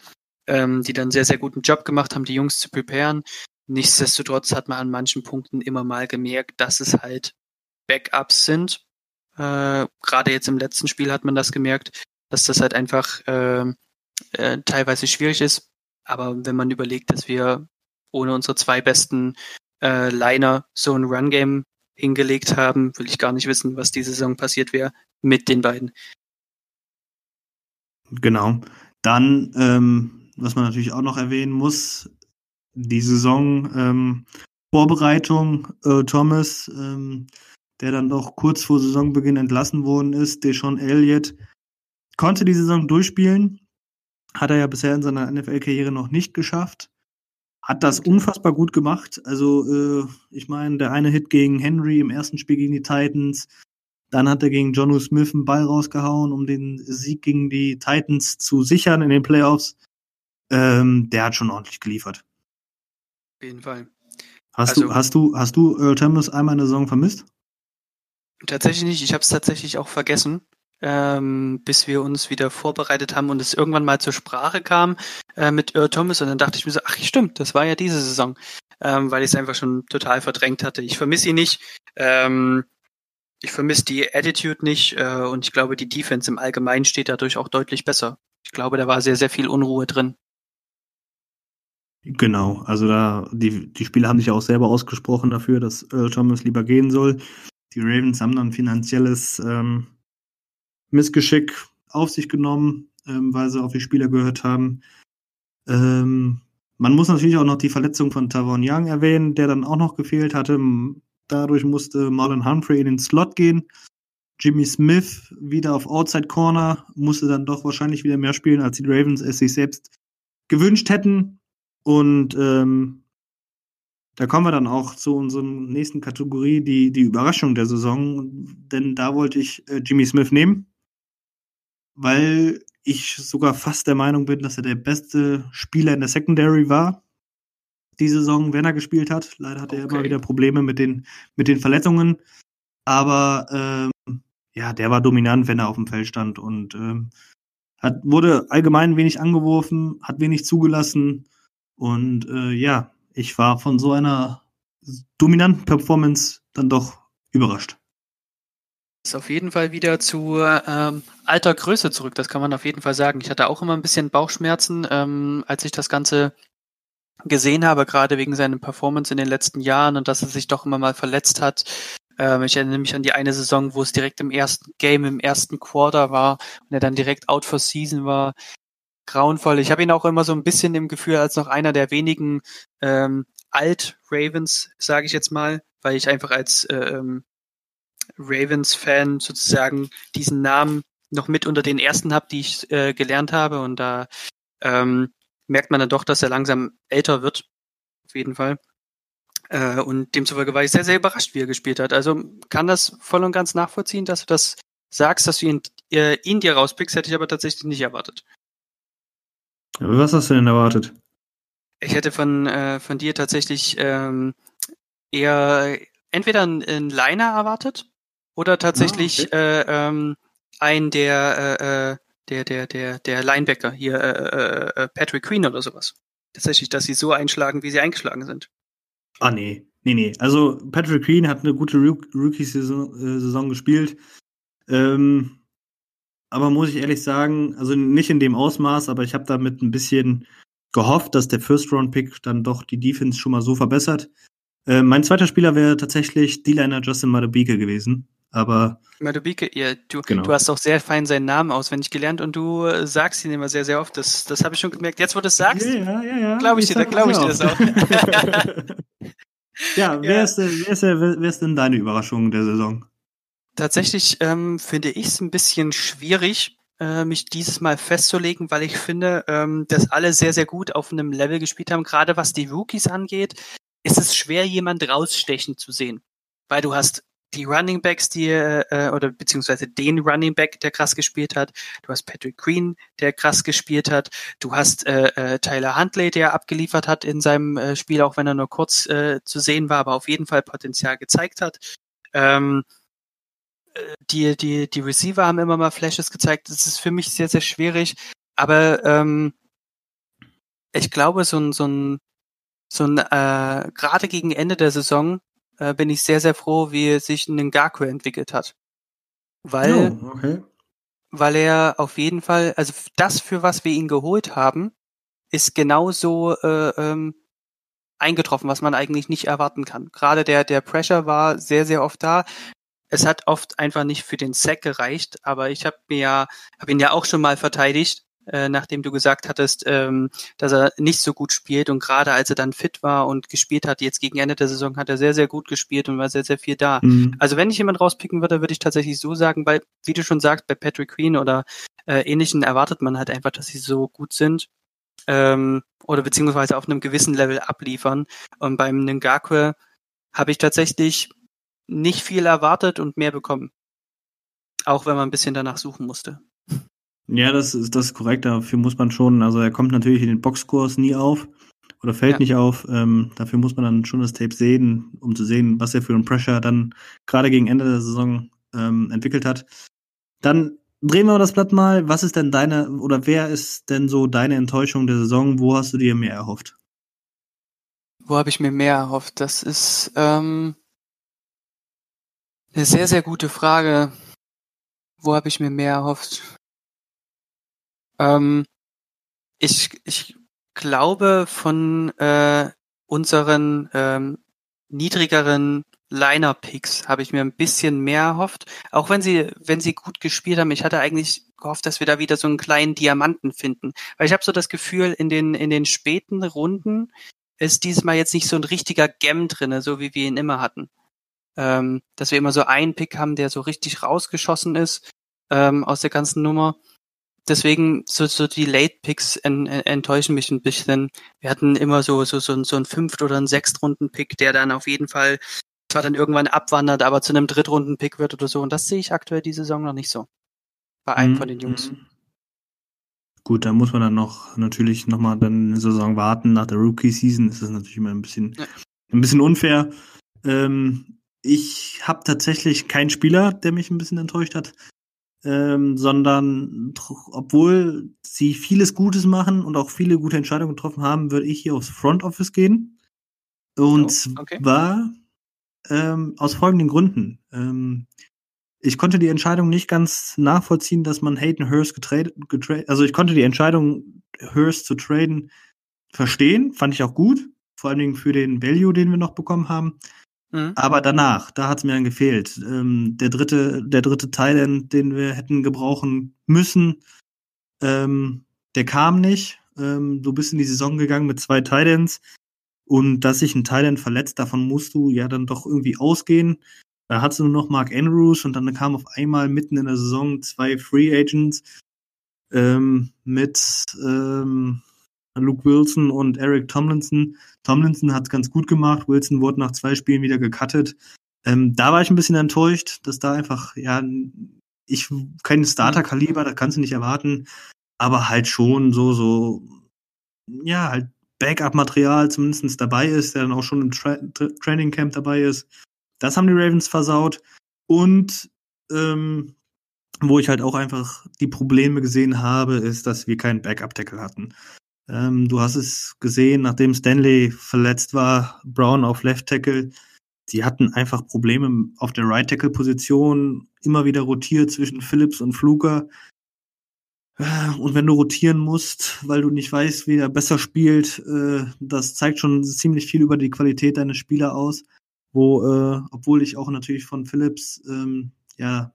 ähm, die dann sehr, sehr guten Job gemacht haben, die Jungs zu preparen. Nichtsdestotrotz hat man an manchen Punkten immer mal gemerkt, dass es halt Backups sind. Äh, Gerade jetzt im letzten Spiel hat man das gemerkt, dass das halt einfach äh, äh, teilweise schwierig ist. Aber wenn man überlegt, dass wir ohne unsere zwei besten äh, Liner so ein Run-Game hingelegt haben, will ich gar nicht wissen, was diese Saison passiert wäre mit den beiden. Genau. Dann, ähm, was man natürlich auch noch erwähnen muss, die Saison ähm, Vorbereitung äh, Thomas, ähm, der dann doch kurz vor Saisonbeginn entlassen worden ist, Deshaun Elliott, konnte die Saison durchspielen. Hat er ja bisher in seiner NFL-Karriere noch nicht geschafft. Hat das unfassbar gut gemacht. Also, äh, ich meine, der eine Hit gegen Henry im ersten Spiel gegen die Titans. Dann hat er gegen Jonu Smith einen Ball rausgehauen, um den Sieg gegen die Titans zu sichern in den Playoffs. Ähm, der hat schon ordentlich geliefert. Auf jeden Fall. Hast also, du, hast du, hast du Earl Thomas einmal in der Saison vermisst? Tatsächlich nicht. Ich habe es tatsächlich auch vergessen ähm, bis wir uns wieder vorbereitet haben und es irgendwann mal zur Sprache kam äh, mit Earl Thomas und dann dachte ich mir so, ach stimmt, das war ja diese Saison, ähm, weil ich es einfach schon total verdrängt hatte. Ich vermisse ihn nicht. Ähm, ich vermisse die Attitude nicht äh, und ich glaube, die Defense im Allgemeinen steht dadurch auch deutlich besser. Ich glaube, da war sehr, sehr viel Unruhe drin. Genau, also da, die, die Spieler haben sich auch selber ausgesprochen dafür, dass Earl Thomas lieber gehen soll. Die Ravens haben dann finanzielles ähm, Missgeschick auf sich genommen, ähm, weil sie auf die Spieler gehört haben. Ähm, man muss natürlich auch noch die Verletzung von Tavon Young erwähnen, der dann auch noch gefehlt hatte. Dadurch musste Marlon Humphrey in den Slot gehen. Jimmy Smith wieder auf Outside Corner, musste dann doch wahrscheinlich wieder mehr spielen, als die Ravens es sich selbst gewünscht hätten. Und ähm, da kommen wir dann auch zu unserer nächsten Kategorie, die, die Überraschung der Saison. Denn da wollte ich äh, Jimmy Smith nehmen, weil ich sogar fast der Meinung bin, dass er der beste Spieler in der Secondary war. Die Saison, wenn er gespielt hat. Leider hatte okay. er immer wieder Probleme mit den, mit den Verletzungen. Aber ähm, ja, der war dominant, wenn er auf dem Feld stand und ähm, hat, wurde allgemein wenig angeworfen, hat wenig zugelassen und äh, ja, ich war von so einer dominanten Performance dann doch überrascht. Ist auf jeden Fall wieder zu ähm, alter Größe zurück, das kann man auf jeden Fall sagen. Ich hatte auch immer ein bisschen Bauchschmerzen, ähm, als ich das Ganze gesehen habe, gerade wegen seiner Performance in den letzten Jahren und dass er sich doch immer mal verletzt hat. Ähm, ich erinnere mich an die eine Saison, wo es direkt im ersten Game, im ersten Quarter war und er dann direkt out for season war. Grauenvoll. Ich habe ihn auch immer so ein bisschen im Gefühl als noch einer der wenigen ähm, Alt-Ravens, sage ich jetzt mal, weil ich einfach als äh, ähm, Ravens-Fan sozusagen diesen Namen noch mit unter den ersten habe, die ich äh, gelernt habe. Und da ähm, merkt man dann doch, dass er langsam älter wird. Auf jeden Fall. Äh, und demzufolge war ich sehr, sehr überrascht, wie er gespielt hat. Also kann das voll und ganz nachvollziehen, dass du das sagst, dass du ihn, äh, ihn dir rauspickst, hätte ich aber tatsächlich nicht erwartet. Was hast du denn erwartet? Ich hätte von, äh, von dir tatsächlich ähm, eher entweder einen Liner erwartet oder tatsächlich ah, okay. äh, ähm, einen der, äh, äh, der, der, der, der Linebacker hier, äh, äh, Patrick Queen oder sowas. Tatsächlich, dass sie so einschlagen, wie sie eingeschlagen sind. Ah, nee. Nee, nee. Also Patrick Queen hat eine gute Rookie-Saison gespielt. Ähm, aber muss ich ehrlich sagen, also nicht in dem Ausmaß, aber ich habe damit ein bisschen gehofft, dass der First-Round-Pick dann doch die Defense schon mal so verbessert. Äh, mein zweiter Spieler wäre tatsächlich D-Liner Justin Madubike gewesen. Aber. Madubike, ja, du, genau. du hast auch sehr fein seinen Namen auswendig gelernt und du äh, sagst ihn immer sehr, sehr oft. Das, das habe ich schon gemerkt. Jetzt, wo du es sagst, ja, ja, ja, glaube ich, ich dir, glaube ich dir das auch. [laughs] ja, wer, ja. Ist, wer, ist, wer ist denn deine Überraschung der Saison? Tatsächlich ähm, finde ich es ein bisschen schwierig, äh, mich dieses Mal festzulegen, weil ich finde, ähm, dass alle sehr, sehr gut auf einem Level gespielt haben. Gerade was die Rookies angeht, ist es schwer, jemand rausstechen zu sehen. Weil du hast die Running Backs, die äh, oder beziehungsweise den Running Back, der krass gespielt hat. Du hast Patrick Green, der krass gespielt hat. Du hast äh, äh, Tyler Huntley, der abgeliefert hat in seinem äh, Spiel, auch wenn er nur kurz äh, zu sehen war, aber auf jeden Fall Potenzial gezeigt hat. Ähm, die, die, die Receiver haben immer mal Flashes gezeigt. Das ist für mich sehr, sehr schwierig. Aber ähm, ich glaube, so ein, so ein, so ein äh, gerade gegen Ende der Saison äh, bin ich sehr, sehr froh, wie sich ein Ngaku entwickelt hat. Weil, oh, okay. weil er auf jeden Fall, also das, für was wir ihn geholt haben, ist genauso äh, ähm, eingetroffen, was man eigentlich nicht erwarten kann. Gerade der, der Pressure war sehr, sehr oft da es hat oft einfach nicht für den Sack gereicht, aber ich habe mir ja, habe ihn ja auch schon mal verteidigt, äh, nachdem du gesagt hattest, ähm, dass er nicht so gut spielt und gerade als er dann fit war und gespielt hat, jetzt gegen Ende der Saison hat er sehr, sehr gut gespielt und war sehr, sehr viel da. Mhm. Also wenn ich jemand rauspicken würde, würde ich tatsächlich so sagen, weil, wie du schon sagst, bei Patrick Queen oder äh, ähnlichen erwartet man halt einfach, dass sie so gut sind ähm, oder beziehungsweise auf einem gewissen Level abliefern. Und beim Ngakwe habe ich tatsächlich nicht viel erwartet und mehr bekommen. Auch wenn man ein bisschen danach suchen musste. Ja, das ist, das ist korrekt. Dafür muss man schon, also er kommt natürlich in den Boxkurs nie auf oder fällt ja. nicht auf. Ähm, dafür muss man dann schon das Tape sehen, um zu sehen, was er für einen Pressure dann gerade gegen Ende der Saison ähm, entwickelt hat. Dann drehen wir das Blatt mal. Was ist denn deine oder wer ist denn so deine Enttäuschung der Saison? Wo hast du dir mehr erhofft? Wo habe ich mir mehr erhofft? Das ist ähm, eine sehr, sehr gute Frage. Wo habe ich mir mehr erhofft? Ähm, ich, ich glaube, von äh, unseren ähm, niedrigeren Liner-Picks habe ich mir ein bisschen mehr erhofft. Auch wenn sie, wenn sie gut gespielt haben, ich hatte eigentlich gehofft, dass wir da wieder so einen kleinen Diamanten finden. Weil ich habe so das Gefühl, in den, in den späten Runden ist diesmal jetzt nicht so ein richtiger Gem drinne, so wie wir ihn immer hatten. Ähm, dass wir immer so einen Pick haben, der so richtig rausgeschossen ist ähm, aus der ganzen Nummer. Deswegen so, so die Late Picks en, en, enttäuschen mich ein bisschen. Wir hatten immer so so so, so ein Fünft- oder ein Sechstrunden-Pick, der dann auf jeden Fall zwar dann irgendwann abwandert, aber zu einem Drittrunden-Pick wird oder so. Und das sehe ich aktuell die Saison noch nicht so. Bei einem mhm. von den Jungs. Mhm. Gut, da muss man dann noch natürlich nochmal dann eine Saison warten. Nach der Rookie-Season ist das natürlich immer ein bisschen, ja. ein bisschen unfair. Ähm, ich habe tatsächlich keinen Spieler, der mich ein bisschen enttäuscht hat, ähm, sondern obwohl sie vieles Gutes machen und auch viele gute Entscheidungen getroffen haben, würde ich hier aufs Front Office gehen. Und oh, okay. zwar ähm, aus folgenden Gründen. Ähm, ich konnte die Entscheidung nicht ganz nachvollziehen, dass man Hayden Hurst getradet, also ich konnte die Entscheidung, Hurst zu traden, verstehen, fand ich auch gut, vor allen Dingen für den Value, den wir noch bekommen haben. Mhm. Aber danach, da hat es mir dann gefehlt. Ähm, der dritte, der dritte Thailand, den wir hätten gebrauchen müssen, ähm, der kam nicht. Ähm, du bist in die Saison gegangen mit zwei Titans und dass sich ein Thailand verletzt, davon musst du ja dann doch irgendwie ausgehen. Da hattest du nur noch Mark Andrews und dann kam auf einmal mitten in der Saison zwei Free Agents ähm, mit ähm, Luke Wilson und Eric Tomlinson. Tomlinson hat es ganz gut gemacht. Wilson wurde nach zwei Spielen wieder gecuttet. Ähm, da war ich ein bisschen enttäuscht, dass da einfach, ja, ich kein Starter-Kaliber, das kannst du nicht erwarten, aber halt schon so, so, ja, halt Backup-Material zumindest dabei ist, der dann auch schon im Tra Tra Training Camp dabei ist. Das haben die Ravens versaut. Und ähm, wo ich halt auch einfach die Probleme gesehen habe, ist, dass wir keinen Backup-Tackle hatten. Ähm, du hast es gesehen, nachdem Stanley verletzt war, Brown auf Left Tackle. Sie hatten einfach Probleme auf der Right Tackle Position, immer wieder rotiert zwischen Phillips und Fluker. Äh, und wenn du rotieren musst, weil du nicht weißt, wie er besser spielt, äh, das zeigt schon ziemlich viel über die Qualität deines Spieler aus wo, äh, obwohl ich auch natürlich von Phillips, ähm, ja,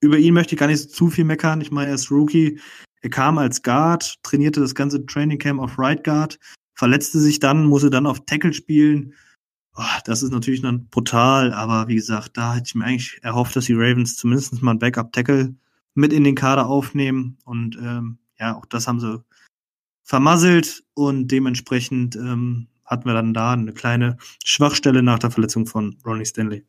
über ihn möchte ich gar nicht zu viel meckern. Ich meine, er ist Rookie. Er kam als Guard, trainierte das ganze Training Camp auf Right Guard, verletzte sich dann, musste dann auf Tackle spielen. Oh, das ist natürlich dann brutal, aber wie gesagt, da hätte ich mir eigentlich erhofft, dass die Ravens zumindest mal ein Backup-Tackle mit in den Kader aufnehmen. Und ähm, ja, auch das haben sie vermasselt und dementsprechend ähm, hatten wir dann da eine kleine Schwachstelle nach der Verletzung von Ronnie Stanley.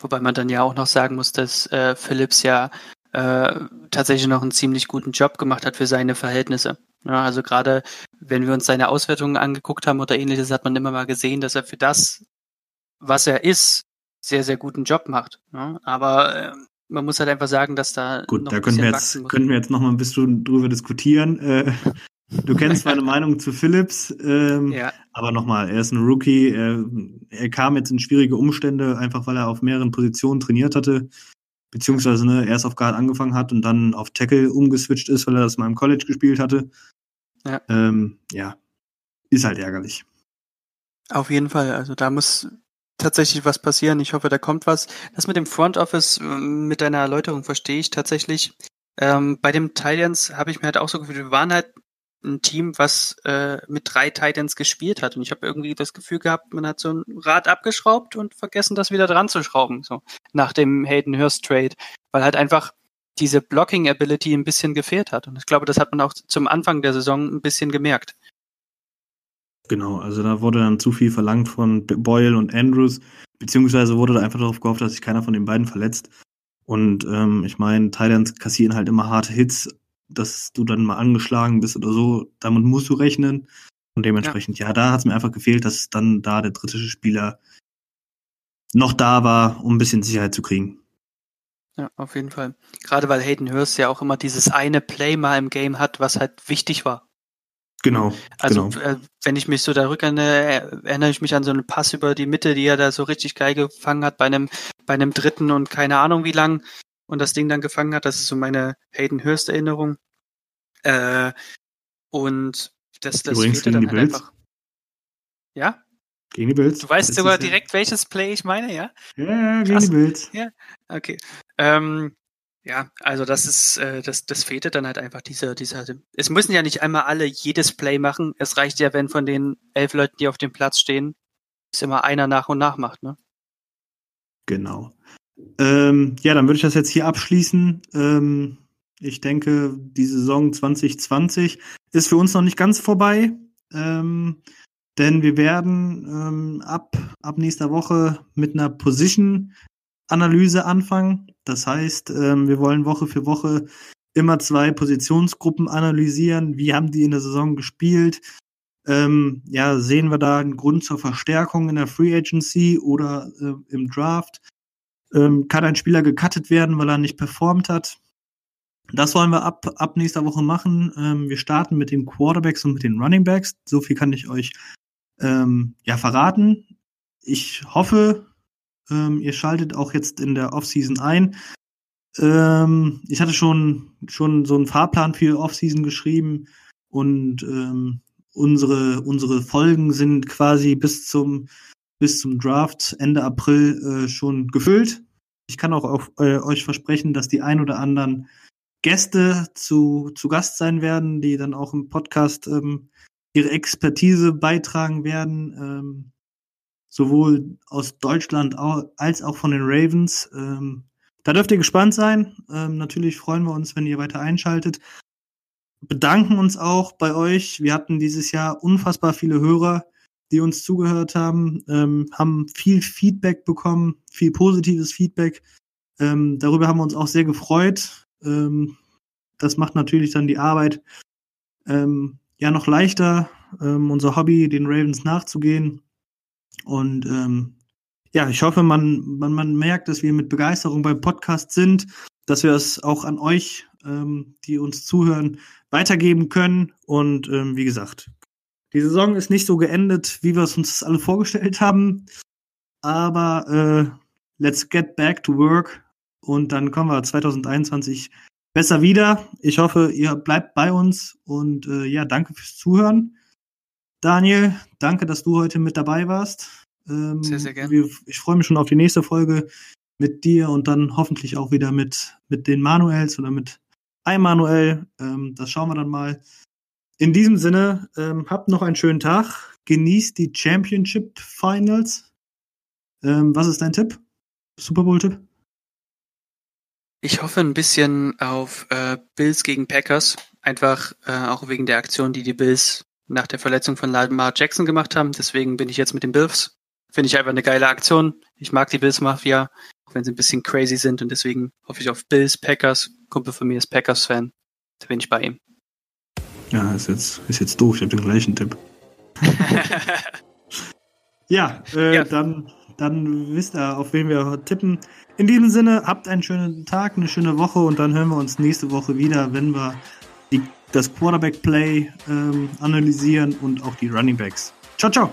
Wobei man dann ja auch noch sagen muss, dass äh, Phillips ja äh, tatsächlich noch einen ziemlich guten Job gemacht hat für seine Verhältnisse. Ja, also gerade wenn wir uns seine Auswertungen angeguckt haben oder ähnliches, hat man immer mal gesehen, dass er für das, was er ist, sehr, sehr guten Job macht. Ja, aber äh, man muss halt einfach sagen, dass da. Gut, da können wir jetzt, können wir jetzt noch mal ein bisschen drüber diskutieren. Äh, Du kennst meine [laughs] Meinung zu Phillips, ähm, ja. aber nochmal, er ist ein Rookie. Er, er, kam jetzt in schwierige Umstände, einfach weil er auf mehreren Positionen trainiert hatte, beziehungsweise ne, erst auf Guard angefangen hat und dann auf Tackle umgeswitcht ist, weil er das mal im College gespielt hatte. Ja. Ähm, ja, ist halt ärgerlich. Auf jeden Fall, also da muss tatsächlich was passieren. Ich hoffe, da kommt was. Das mit dem Front Office, äh, mit deiner Erläuterung verstehe ich tatsächlich. Ähm, bei dem Titans habe ich mir halt auch so gefühlt, wir waren halt ein Team, was äh, mit drei Titans gespielt hat. Und ich habe irgendwie das Gefühl gehabt, man hat so ein Rad abgeschraubt und vergessen, das wieder dran zu schrauben, so nach dem Hayden Hurst Trade, weil halt einfach diese Blocking Ability ein bisschen gefehlt hat. Und ich glaube, das hat man auch zum Anfang der Saison ein bisschen gemerkt. Genau, also da wurde dann zu viel verlangt von Boyle und Andrews, beziehungsweise wurde da einfach darauf gehofft, dass sich keiner von den beiden verletzt. Und ähm, ich meine, Titans kassieren halt immer harte Hits dass du dann mal angeschlagen bist oder so, damit musst du rechnen. Und dementsprechend, ja, ja da hat es mir einfach gefehlt, dass dann da der dritte Spieler noch da war, um ein bisschen Sicherheit zu kriegen. Ja, auf jeden Fall. Gerade weil Hayden Hurst ja auch immer dieses eine Play mal im Game hat, was halt wichtig war. Genau. Also genau. Äh, wenn ich mich so da erinnere, erinnere ich mich an so einen Pass über die Mitte, die er da so richtig geil gefangen hat bei einem bei einem dritten und keine Ahnung wie lang und das Ding dann gefangen hat. Das ist so meine Hayden Hurst Erinnerung. Äh, und Das, das Übrigens fehlte dann halt Bills. einfach. Ja? Gegen die Bills. Du weißt sogar ja- direkt, welches Play ich meine, ja? Ja, ja, gegen Krass. die Bills. Okay. Ähm, ja, also das ist, äh, das, das fehlte dann halt einfach dieser, dieser. Es müssen ja nicht einmal alle jedes Play machen. Es reicht ja, wenn von den elf Leuten, die auf dem Platz stehen, es immer einer nach und nach macht, ne? Genau. Ähm, ja, dann würde ich das jetzt hier abschließen. Ähm, ich denke, die Saison 2020 ist für uns noch nicht ganz vorbei, ähm, denn wir werden ähm, ab, ab nächster Woche mit einer Position-Analyse anfangen. Das heißt, ähm, wir wollen Woche für Woche immer zwei Positionsgruppen analysieren. Wie haben die in der Saison gespielt? Ähm, ja, sehen wir da einen Grund zur Verstärkung in der Free Agency oder äh, im Draft? Ähm, kann ein Spieler gecuttet werden, weil er nicht performt hat? Das wollen wir ab, ab nächster Woche machen. Ähm, wir starten mit den Quarterbacks und mit den Running Backs. So viel kann ich euch ähm, ja verraten. Ich hoffe, ähm, ihr schaltet auch jetzt in der Offseason ein. Ähm, ich hatte schon, schon so einen Fahrplan für Offseason geschrieben und ähm, unsere, unsere Folgen sind quasi bis zum, bis zum Draft Ende April äh, schon gefüllt. Ich kann auch auf, äh, euch versprechen, dass die ein oder anderen Gäste zu, zu Gast sein werden, die dann auch im Podcast ähm, ihre Expertise beitragen werden, ähm, sowohl aus Deutschland als auch von den Ravens. Ähm, da dürft ihr gespannt sein. Ähm, natürlich freuen wir uns, wenn ihr weiter einschaltet. Bedanken uns auch bei euch. Wir hatten dieses Jahr unfassbar viele Hörer, die uns zugehört haben, ähm, haben viel Feedback bekommen, viel positives Feedback. Ähm, darüber haben wir uns auch sehr gefreut. Ähm, das macht natürlich dann die Arbeit ähm, ja noch leichter, ähm, unser Hobby, den Ravens nachzugehen. Und ähm, ja, ich hoffe, man, man, man merkt, dass wir mit Begeisterung beim Podcast sind, dass wir es auch an euch, ähm, die uns zuhören, weitergeben können. Und ähm, wie gesagt, die Saison ist nicht so geendet, wie wir es uns alle vorgestellt haben. Aber äh, let's get back to work. Und dann kommen wir 2021 besser wieder. Ich hoffe, ihr bleibt bei uns. Und äh, ja, danke fürs Zuhören. Daniel, danke, dass du heute mit dabei warst. Ähm, Sehr, sehr gern. Wir, ich freue mich schon auf die nächste Folge mit dir und dann hoffentlich auch wieder mit, mit den Manuels oder mit einem Manuel. Ähm, das schauen wir dann mal. In diesem Sinne, ähm, habt noch einen schönen Tag. Genießt die Championship Finals. Ähm, was ist dein Tipp? Super Bowl-Tipp? Ich hoffe ein bisschen auf äh, Bills gegen Packers, einfach äh, auch wegen der Aktion, die die Bills nach der Verletzung von Lamar Jackson gemacht haben. Deswegen bin ich jetzt mit den Bills. Finde ich einfach eine geile Aktion. Ich mag die Bills Mafia, auch wenn sie ein bisschen crazy sind und deswegen hoffe ich auf Bills, Packers. Kumpel von mir ist Packers-Fan. Da bin ich bei ihm. Ja, ist jetzt, ist jetzt doof. Ich habe den gleichen Tipp. [laughs] Ja, äh, Ja. Dann, dann wisst ihr, auf wen wir tippen. In diesem Sinne, habt einen schönen Tag, eine schöne Woche und dann hören wir uns nächste Woche wieder, wenn wir die, das Quarterback-Play ähm, analysieren und auch die Running Backs. Ciao, ciao!